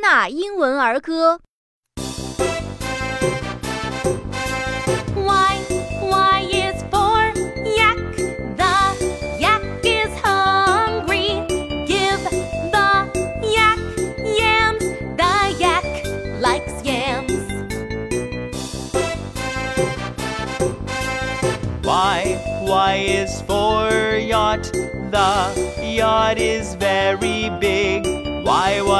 纳英文儿歌。Y, Y is for yak. The yak is hungry. Give the yak yams. The yak likes yams. Y, Y is for yacht. The yacht is very big. Y, Y